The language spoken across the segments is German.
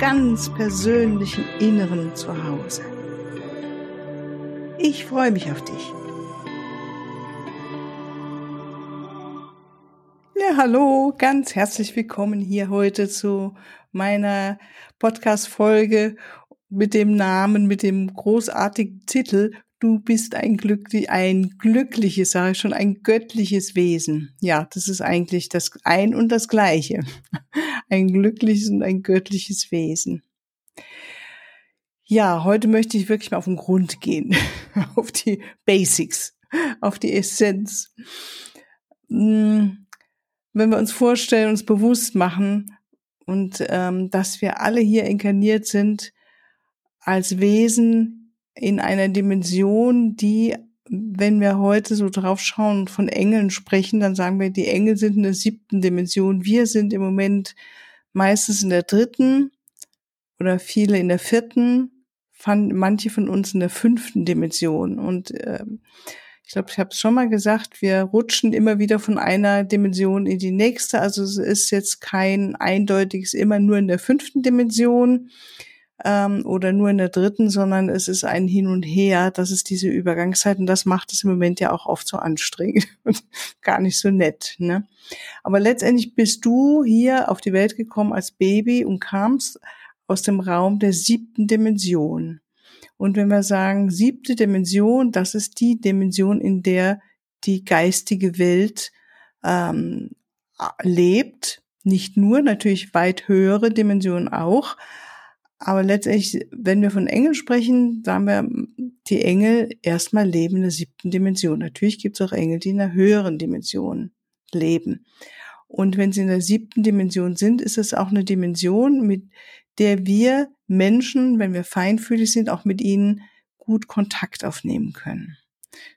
ganz persönlichen Inneren zu Hause. Ich freue mich auf dich. Ja, hallo, ganz herzlich willkommen hier heute zu meiner Podcast-Folge mit dem Namen, mit dem großartigen Titel du bist ein glücklich, ein glückliches, sage ich schon, ein göttliches Wesen. Ja, das ist eigentlich das ein und das gleiche. Ein glückliches und ein göttliches Wesen. Ja, heute möchte ich wirklich mal auf den Grund gehen, auf die Basics, auf die Essenz. Hm, wenn wir uns vorstellen, uns bewusst machen und ähm, dass wir alle hier inkarniert sind als Wesen in einer Dimension, die, wenn wir heute so drauf schauen und von Engeln sprechen, dann sagen wir, die Engel sind in der siebten Dimension. Wir sind im Moment meistens in der dritten oder viele in der vierten, manche von uns in der fünften Dimension. Und äh, ich glaube, ich habe es schon mal gesagt, wir rutschen immer wieder von einer Dimension in die nächste. Also es ist jetzt kein eindeutiges immer nur in der fünften Dimension ähm, oder nur in der dritten, sondern es ist ein Hin und Her. Das ist diese Übergangszeit und das macht es im Moment ja auch oft so anstrengend und gar nicht so nett. Ne? Aber letztendlich bist du hier auf die Welt gekommen als Baby und kamst aus dem Raum der siebten Dimension. Und wenn wir sagen siebte Dimension, das ist die Dimension, in der die geistige Welt ähm, lebt. Nicht nur, natürlich weit höhere Dimensionen auch, aber letztendlich, wenn wir von Engeln sprechen, sagen wir, die Engel erstmal leben in der siebten Dimension. Natürlich gibt es auch Engel, die in einer höheren Dimension leben. Und wenn sie in der siebten Dimension sind, ist es auch eine Dimension, mit der wir Menschen, wenn wir feinfühlig sind, auch mit ihnen gut Kontakt aufnehmen können.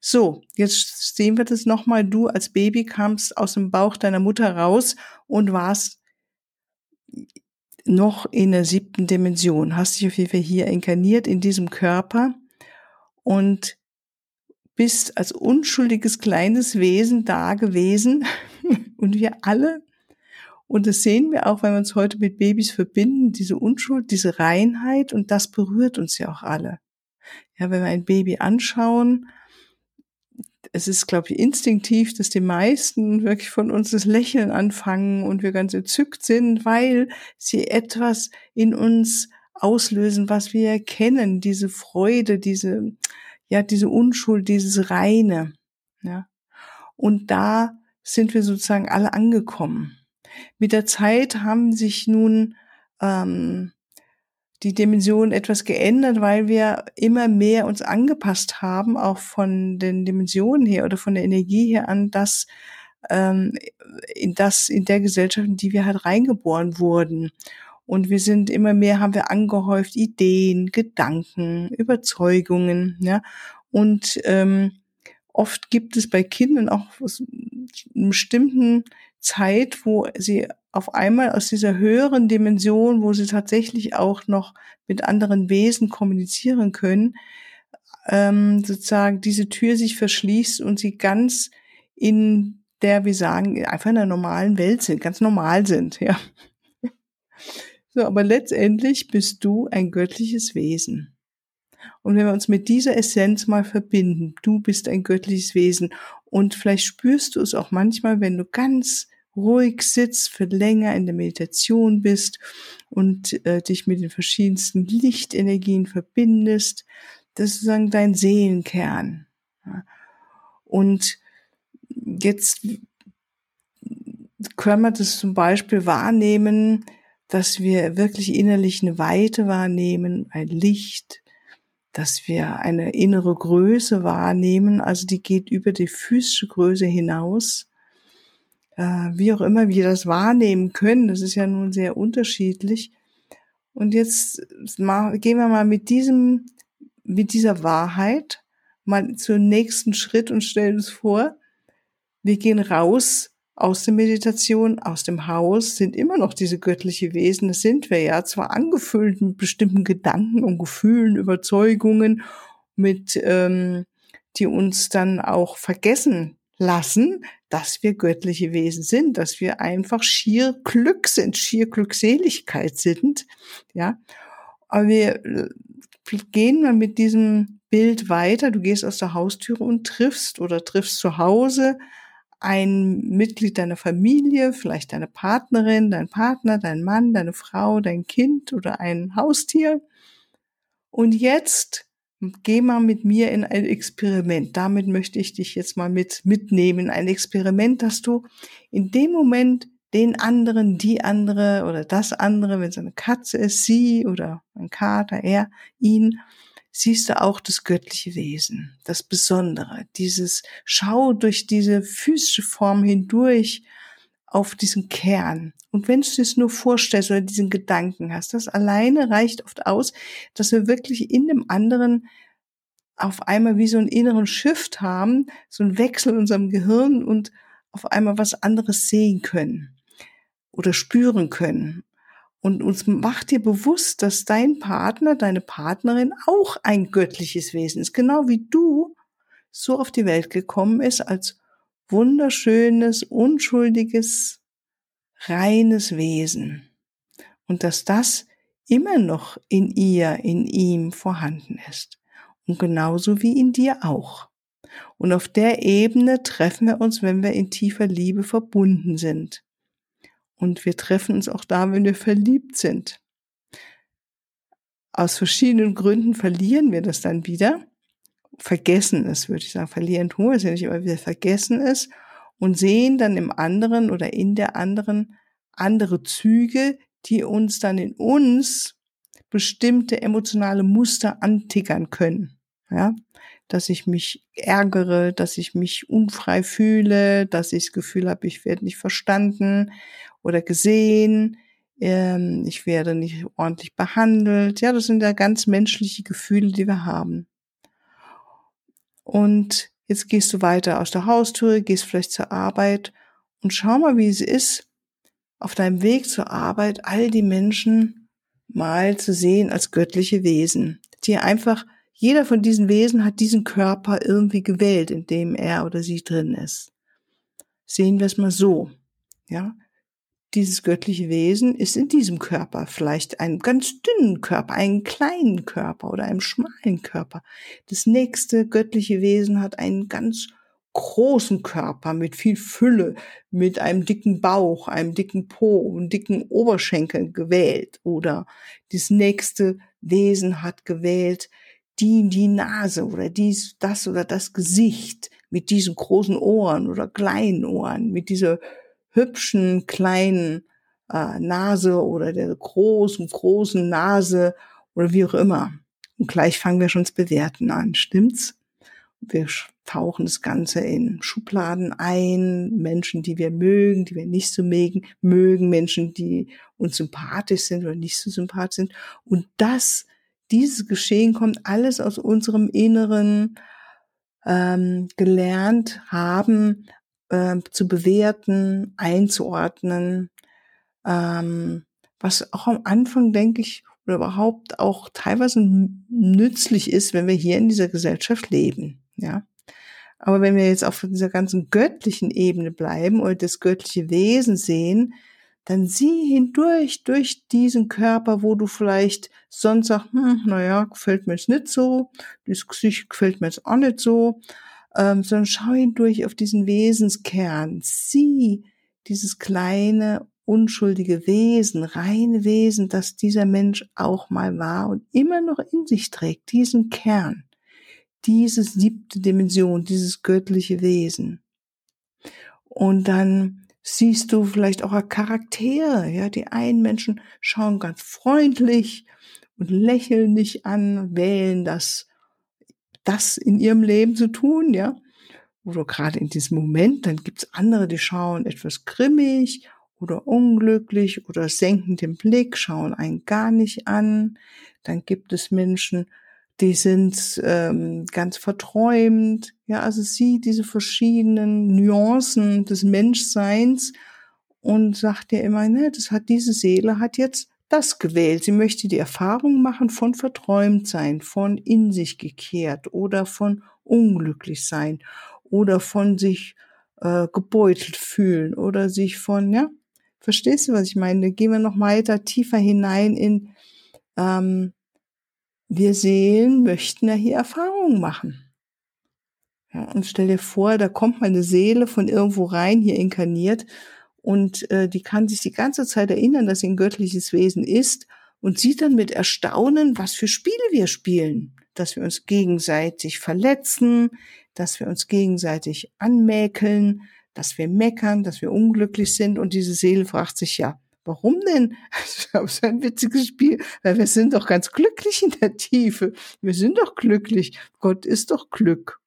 So, jetzt sehen wir das nochmal. Du als Baby kamst aus dem Bauch deiner Mutter raus und warst noch in der siebten Dimension, hast dich auf jeden Fall hier inkarniert in diesem Körper und bist als unschuldiges kleines Wesen da gewesen und wir alle. Und das sehen wir auch, wenn wir uns heute mit Babys verbinden, diese Unschuld, diese Reinheit und das berührt uns ja auch alle. Ja, wenn wir ein Baby anschauen, es ist, glaube ich, instinktiv, dass die meisten wirklich von uns das Lächeln anfangen und wir ganz entzückt sind, weil sie etwas in uns auslösen, was wir erkennen, diese Freude, diese, ja, diese Unschuld, dieses Reine, ja. Und da sind wir sozusagen alle angekommen. Mit der Zeit haben sich nun ähm, die Dimension etwas geändert, weil wir immer mehr uns angepasst haben, auch von den Dimensionen her oder von der Energie her an das, ähm, in das, in der Gesellschaft, in die wir halt reingeboren wurden. Und wir sind immer mehr, haben wir angehäuft Ideen, Gedanken, Überzeugungen, ja. Und ähm, oft gibt es bei Kindern auch einen bestimmten Zeit, wo sie auf einmal aus dieser höheren Dimension, wo sie tatsächlich auch noch mit anderen Wesen kommunizieren können, ähm, sozusagen diese Tür sich verschließt und sie ganz in der, wir sagen, einfach in der normalen Welt sind, ganz normal sind, ja. So, aber letztendlich bist du ein göttliches Wesen. Und wenn wir uns mit dieser Essenz mal verbinden, du bist ein göttliches Wesen und vielleicht spürst du es auch manchmal, wenn du ganz ruhig sitzt, für länger in der Meditation bist und äh, dich mit den verschiedensten Lichtenergien verbindest. Das ist sozusagen dein Seelenkern. Und jetzt können wir das zum Beispiel wahrnehmen, dass wir wirklich innerlich eine Weite wahrnehmen, ein Licht, dass wir eine innere Größe wahrnehmen, also die geht über die physische Größe hinaus äh, wie auch immer wir das wahrnehmen können, das ist ja nun sehr unterschiedlich. Und jetzt gehen wir mal mit diesem, mit dieser Wahrheit mal zum nächsten Schritt und stellen uns vor, wir gehen raus aus der Meditation, aus dem Haus, sind immer noch diese göttliche Wesen. Das sind wir ja, zwar angefüllt mit bestimmten Gedanken und Gefühlen, Überzeugungen, mit, ähm, die uns dann auch vergessen lassen, dass wir göttliche Wesen sind, dass wir einfach schier Glück sind, schier Glückseligkeit sind, ja. Aber wir äh, gehen mal mit diesem Bild weiter. Du gehst aus der Haustüre und triffst oder triffst zu Hause ein Mitglied deiner Familie, vielleicht deine Partnerin, dein Partner, dein Mann, deine Frau, dein Kind oder ein Haustier. Und jetzt geh mal mit mir in ein Experiment. Damit möchte ich dich jetzt mal mit mitnehmen. Ein Experiment, dass du in dem Moment den anderen, die andere oder das andere, wenn es eine Katze ist, sie oder ein Kater, er, ihn, siehst du auch das göttliche Wesen, das Besondere, dieses Schau durch diese physische Form hindurch auf diesen Kern. Und wenn du es nur vorstellst oder diesen Gedanken hast, das alleine reicht oft aus, dass wir wirklich in dem anderen auf einmal wie so einen inneren Shift haben, so einen Wechsel in unserem Gehirn und auf einmal was anderes sehen können oder spüren können und uns macht dir bewusst, dass dein Partner, deine Partnerin auch ein göttliches Wesen ist, genau wie du so auf die Welt gekommen ist als wunderschönes, unschuldiges, reines Wesen. Und dass das immer noch in ihr, in ihm vorhanden ist. Und genauso wie in dir auch. Und auf der Ebene treffen wir uns, wenn wir in tiefer Liebe verbunden sind. Und wir treffen uns auch da, wenn wir verliebt sind. Aus verschiedenen Gründen verlieren wir das dann wieder. Vergessen es, würde ich sagen. Verlieren tun wir es ja nicht, aber wir vergessen es und sehen dann im anderen oder in der anderen andere Züge, die uns dann in uns bestimmte emotionale Muster antickern können. Ja, dass ich mich ärgere, dass ich mich unfrei fühle, dass ich das Gefühl habe, ich werde nicht verstanden oder gesehen, ähm, ich werde nicht ordentlich behandelt. Ja, das sind ja ganz menschliche Gefühle, die wir haben. Und jetzt gehst du weiter aus der Haustür, gehst vielleicht zur Arbeit und schau mal, wie es ist, auf deinem Weg zur Arbeit all die Menschen mal zu sehen als göttliche Wesen, die einfach, jeder von diesen Wesen hat diesen Körper irgendwie gewählt, in dem er oder sie drin ist. Sehen wir es mal so. Ja, dieses göttliche Wesen ist in diesem Körper, vielleicht einem ganz dünnen Körper, einen kleinen Körper oder einem schmalen Körper. Das nächste göttliche Wesen hat einen ganz großen Körper mit viel Fülle, mit einem dicken Bauch, einem dicken Po, einem dicken Oberschenkel gewählt. Oder das nächste Wesen hat gewählt die, die Nase oder dies, das oder das Gesicht mit diesen großen Ohren oder kleinen Ohren, mit dieser hübschen kleinen äh, Nase oder der großen, großen Nase oder wie auch immer. Und gleich fangen wir schon das Bewerten an, stimmt's? Wir tauchen das Ganze in Schubladen ein, Menschen, die wir mögen, die wir nicht so mögen, mögen Menschen, die uns sympathisch sind oder nicht so sympathisch sind. Und das, dieses Geschehen kommt alles aus unserem Inneren ähm, gelernt haben, äh, zu bewerten, einzuordnen, ähm, was auch am Anfang, denke ich, oder überhaupt auch teilweise nützlich ist, wenn wir hier in dieser Gesellschaft leben. Ja. Aber wenn wir jetzt auf dieser ganzen göttlichen Ebene bleiben oder das göttliche Wesen sehen, dann sieh hindurch durch diesen Körper, wo du vielleicht sonst sagst, hm, naja, gefällt mir jetzt nicht so, das Gesicht gefällt mir jetzt auch nicht so, ähm, sondern schau hindurch auf diesen Wesenskern. Sieh dieses kleine, unschuldige Wesen, reine Wesen, das dieser Mensch auch mal war und immer noch in sich trägt, diesen Kern, diese siebte Dimension, dieses göttliche Wesen. Und dann siehst du vielleicht auch Charaktere, ja, die einen Menschen schauen ganz freundlich und lächeln dich an, wählen das das in ihrem Leben zu tun, ja. Oder gerade in diesem Moment, dann gibt's andere, die schauen etwas grimmig oder unglücklich oder senken den Blick, schauen einen gar nicht an. Dann gibt es Menschen, die sind ähm, ganz verträumt. Ja, also sie diese verschiedenen Nuancen des Menschseins und sagt ja immer, ne, das hat diese Seele hat jetzt das gewählt. Sie möchte die Erfahrung machen von verträumt sein, von in sich gekehrt oder von unglücklich sein oder von sich äh, gebeutelt fühlen oder sich von, ja, verstehst du, was ich meine? Gehen wir noch weiter tiefer hinein in, ähm, wir Seelen möchten ja hier Erfahrungen machen. Ja, und stell dir vor, da kommt meine Seele von irgendwo rein, hier inkarniert und äh, die kann sich die ganze Zeit erinnern, dass sie ein göttliches Wesen ist und sieht dann mit Erstaunen, was für Spiele wir spielen, dass wir uns gegenseitig verletzen, dass wir uns gegenseitig anmäkeln, dass wir meckern, dass wir unglücklich sind und diese Seele fragt sich ja, warum denn? Das ist ein witziges Spiel, weil wir sind doch ganz glücklich in der Tiefe. Wir sind doch glücklich. Gott ist doch Glück.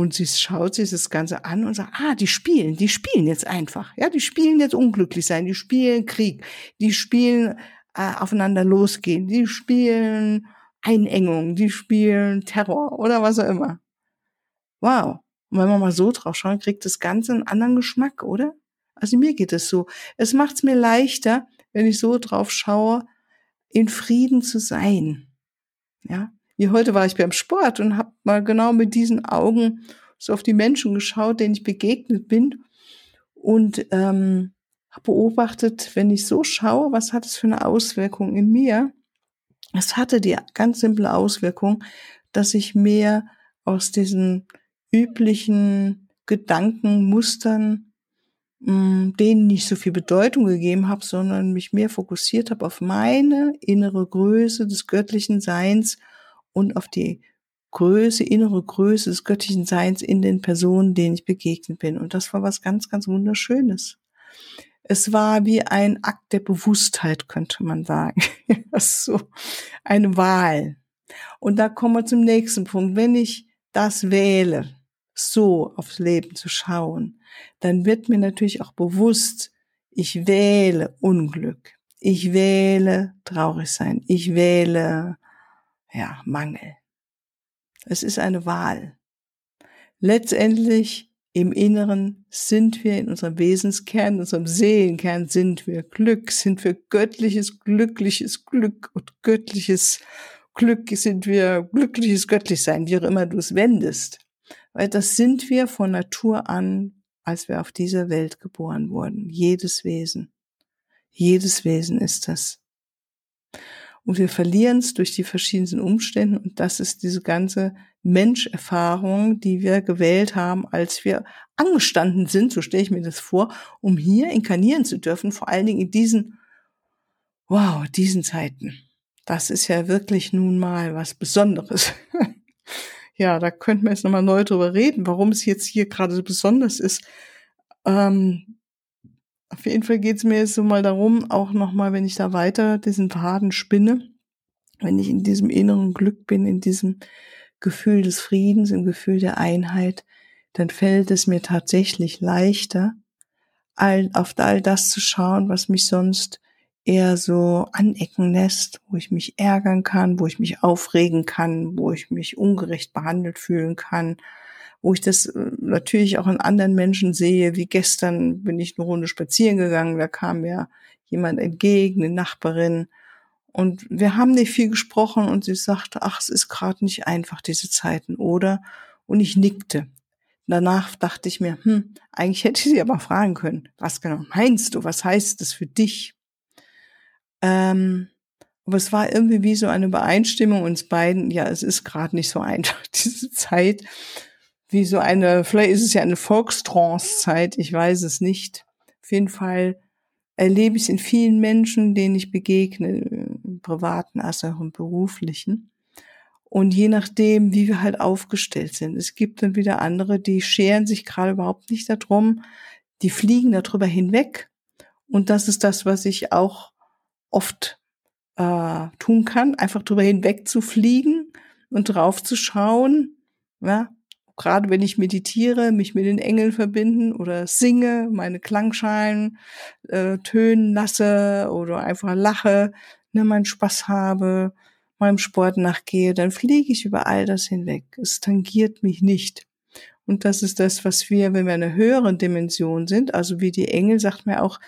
Und sie schaut sich das Ganze an und sagt, ah, die spielen, die spielen jetzt einfach. Ja, die spielen jetzt unglücklich sein, die spielen Krieg, die spielen äh, aufeinander losgehen, die spielen Einengung, die spielen Terror oder was auch immer. Wow. Und wenn man mal so drauf schaut, kriegt das Ganze einen anderen Geschmack, oder? Also mir geht es so. Es macht es mir leichter, wenn ich so drauf schaue, in Frieden zu sein. Ja, wie heute war ich beim Sport und habe mal genau mit diesen Augen so auf die Menschen geschaut, denen ich begegnet bin und ähm, habe beobachtet, wenn ich so schaue, was hat es für eine Auswirkung in mir? Es hatte die ganz simple Auswirkung, dass ich mehr aus diesen üblichen Gedankenmustern, mh, denen nicht so viel Bedeutung gegeben habe, sondern mich mehr fokussiert habe auf meine innere Größe des göttlichen Seins und auf die Größe, innere Größe des göttlichen Seins in den Personen, denen ich begegnet bin. Und das war was ganz, ganz Wunderschönes. Es war wie ein Akt der Bewusstheit, könnte man sagen. so eine Wahl. Und da kommen wir zum nächsten Punkt. Wenn ich das wähle, so aufs Leben zu schauen, dann wird mir natürlich auch bewusst, ich wähle Unglück. Ich wähle traurig sein. Ich wähle ja, Mangel. Es ist eine Wahl. Letztendlich im Inneren sind wir in unserem Wesenskern, in unserem Seelenkern sind wir Glück, sind wir göttliches, glückliches Glück und göttliches Glück sind wir glückliches Göttlichsein, wie auch immer du es wendest. Weil das sind wir von Natur an, als wir auf dieser Welt geboren wurden. Jedes Wesen. Jedes Wesen ist das. Und wir verlieren es durch die verschiedensten Umstände. Und das ist diese ganze Menscherfahrung, die wir gewählt haben, als wir angestanden sind, so stelle ich mir das vor, um hier inkarnieren zu dürfen, vor allen Dingen in diesen, wow, diesen Zeiten. Das ist ja wirklich nun mal was Besonderes. ja, da könnten wir jetzt nochmal neu drüber reden, warum es jetzt hier gerade so besonders ist. Ähm, auf jeden Fall geht es mir jetzt so mal darum, auch nochmal, wenn ich da weiter diesen Faden spinne, wenn ich in diesem inneren Glück bin, in diesem Gefühl des Friedens, im Gefühl der Einheit, dann fällt es mir tatsächlich leichter, all, auf all das zu schauen, was mich sonst eher so anecken lässt, wo ich mich ärgern kann, wo ich mich aufregen kann, wo ich mich ungerecht behandelt fühlen kann, wo ich das äh, natürlich auch in anderen Menschen sehe, wie gestern bin ich eine Runde spazieren gegangen, da kam mir jemand entgegen, eine Nachbarin, und wir haben nicht viel gesprochen und sie sagte, ach, es ist gerade nicht einfach, diese Zeiten, oder? Und ich nickte. Danach dachte ich mir, hm, eigentlich hätte ich sie aber fragen können, was genau meinst du, was heißt das für dich? Ähm, aber es war irgendwie wie so eine Übereinstimmung uns beiden, ja, es ist gerade nicht so einfach, diese Zeit wie so eine, vielleicht ist es ja eine Volkstrance-Zeit, ich weiß es nicht. Auf jeden Fall erlebe ich es in vielen Menschen, denen ich begegne, im privaten als auch im beruflichen. Und je nachdem, wie wir halt aufgestellt sind. Es gibt dann wieder andere, die scheren sich gerade überhaupt nicht darum, die fliegen darüber hinweg. Und das ist das, was ich auch oft äh, tun kann, einfach drüber hinweg zu fliegen und drauf zu schauen, ja, gerade wenn ich meditiere, mich mit den Engeln verbinden oder singe, meine Klangschalen äh, tönen lasse oder einfach lache, ne, meinen Spaß habe, meinem Sport nachgehe, dann fliege ich über all das hinweg. Es tangiert mich nicht. Und das ist das, was wir, wenn wir in einer höheren Dimension sind, also wie die Engel, sagt man auch,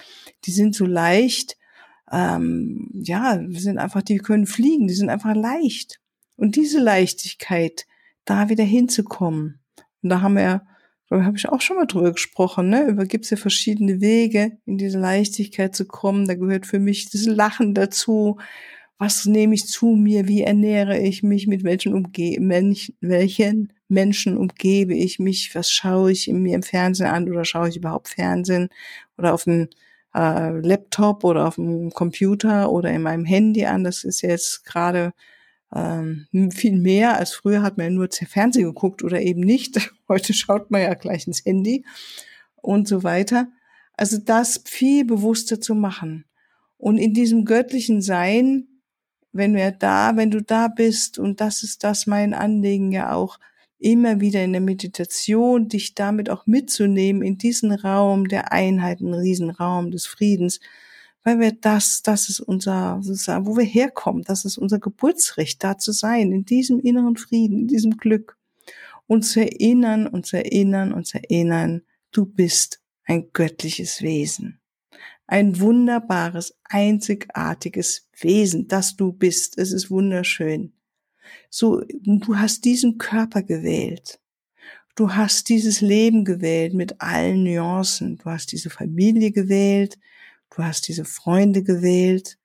die sind so leicht, ähm, ja, wir sind einfach, die können fliegen, die sind einfach leicht. Und diese Leichtigkeit, da wieder hinzukommen. Und da haben wir, da habe ich auch schon mal drüber gesprochen, ne? Über gibt es ja verschiedene Wege, in diese Leichtigkeit zu kommen. Da gehört für mich das Lachen dazu. Was nehme ich zu mir? Wie ernähre ich mich? Mit welchen, Umge Mensch, welchen Menschen umgebe ich mich? Was schaue ich mir im Fernsehen an oder schaue ich überhaupt Fernsehen oder auf dem äh, Laptop oder auf dem Computer oder in meinem Handy an? Das ist jetzt gerade ähm, viel mehr als früher hat man ja nur Fernsehen geguckt oder eben nicht. Heute schaut man ja gleich ins Handy und so weiter. Also das viel bewusster zu machen. Und in diesem göttlichen Sein, wenn wir da, wenn du da bist, und das ist das mein Anliegen ja auch, immer wieder in der Meditation, dich damit auch mitzunehmen in diesen Raum der Einheit, einen Riesenraum des Friedens, weil wir das, das ist unser, wo wir herkommen, das ist unser Geburtsrecht, da zu sein, in diesem inneren Frieden, in diesem Glück. Uns erinnern, uns erinnern, uns erinnern, du bist ein göttliches Wesen. Ein wunderbares, einzigartiges Wesen, das du bist. Es ist wunderschön. So, du hast diesen Körper gewählt. Du hast dieses Leben gewählt mit allen Nuancen. Du hast diese Familie gewählt du hast diese Freunde gewählt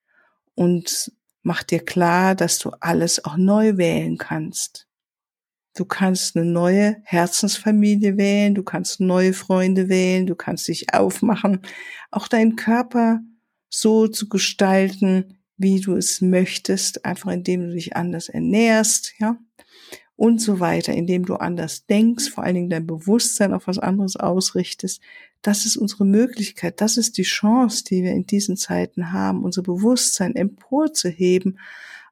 und mach dir klar, dass du alles auch neu wählen kannst. Du kannst eine neue Herzensfamilie wählen, du kannst neue Freunde wählen, du kannst dich aufmachen, auch deinen Körper so zu gestalten, wie du es möchtest, einfach indem du dich anders ernährst, ja und so weiter, indem du anders denkst, vor allen Dingen dein Bewusstsein auf was anderes ausrichtest. Das ist unsere Möglichkeit, das ist die Chance, die wir in diesen Zeiten haben, unser Bewusstsein emporzuheben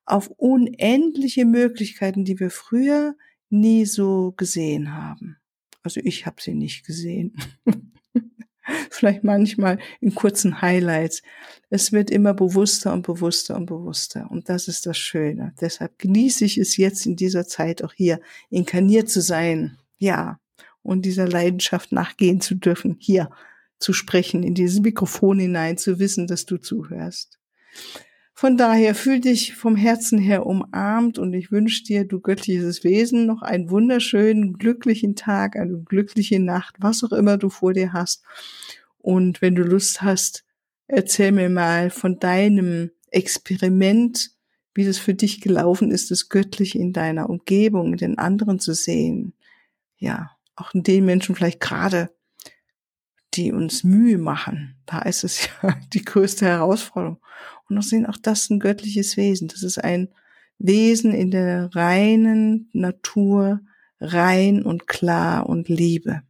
auf unendliche Möglichkeiten, die wir früher nie so gesehen haben. Also ich habe sie nicht gesehen. vielleicht manchmal in kurzen Highlights. Es wird immer bewusster und bewusster und bewusster. Und das ist das Schöne. Deshalb genieße ich es jetzt in dieser Zeit auch hier inkarniert zu sein. Ja. Und dieser Leidenschaft nachgehen zu dürfen, hier zu sprechen, in dieses Mikrofon hinein, zu wissen, dass du zuhörst. Von daher fühl dich vom Herzen her umarmt und ich wünsche dir, du göttliches Wesen, noch einen wunderschönen, glücklichen Tag, eine glückliche Nacht, was auch immer du vor dir hast. Und wenn du Lust hast, erzähl mir mal von deinem Experiment, wie das für dich gelaufen ist, das Göttliche in deiner Umgebung, den anderen zu sehen. Ja, auch den Menschen vielleicht gerade, die uns Mühe machen. Da ist es ja die größte Herausforderung. Und noch sehen auch das ein göttliches Wesen. Das ist ein Wesen in der reinen Natur, rein und klar und Liebe.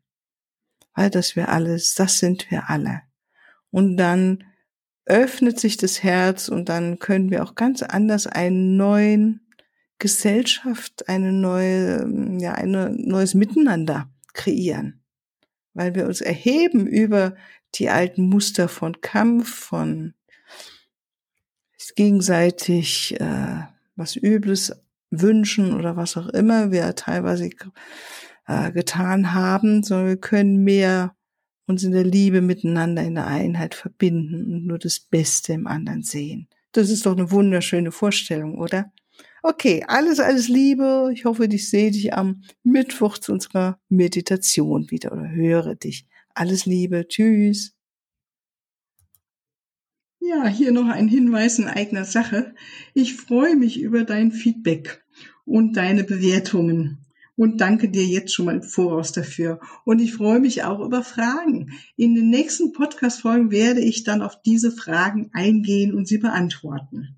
Weil das wir alles, das sind wir alle. Und dann öffnet sich das Herz und dann können wir auch ganz anders einen neuen Gesellschaft, eine neue, ja, ein neues Miteinander kreieren. Weil wir uns erheben über die alten Muster von Kampf, von gegenseitig äh, was Übles wünschen oder was auch immer wir teilweise äh, getan haben, sondern wir können mehr uns in der Liebe miteinander in der Einheit verbinden und nur das Beste im anderen sehen. Das ist doch eine wunderschöne Vorstellung, oder? Okay, alles, alles Liebe. Ich hoffe, ich sehe dich am Mittwoch zu unserer Meditation wieder oder höre dich. Alles Liebe. Tschüss. Ja, hier noch ein Hinweis in eigener Sache. Ich freue mich über dein Feedback und deine Bewertungen und danke dir jetzt schon mal im Voraus dafür. Und ich freue mich auch über Fragen. In den nächsten Podcast-Folgen werde ich dann auf diese Fragen eingehen und sie beantworten.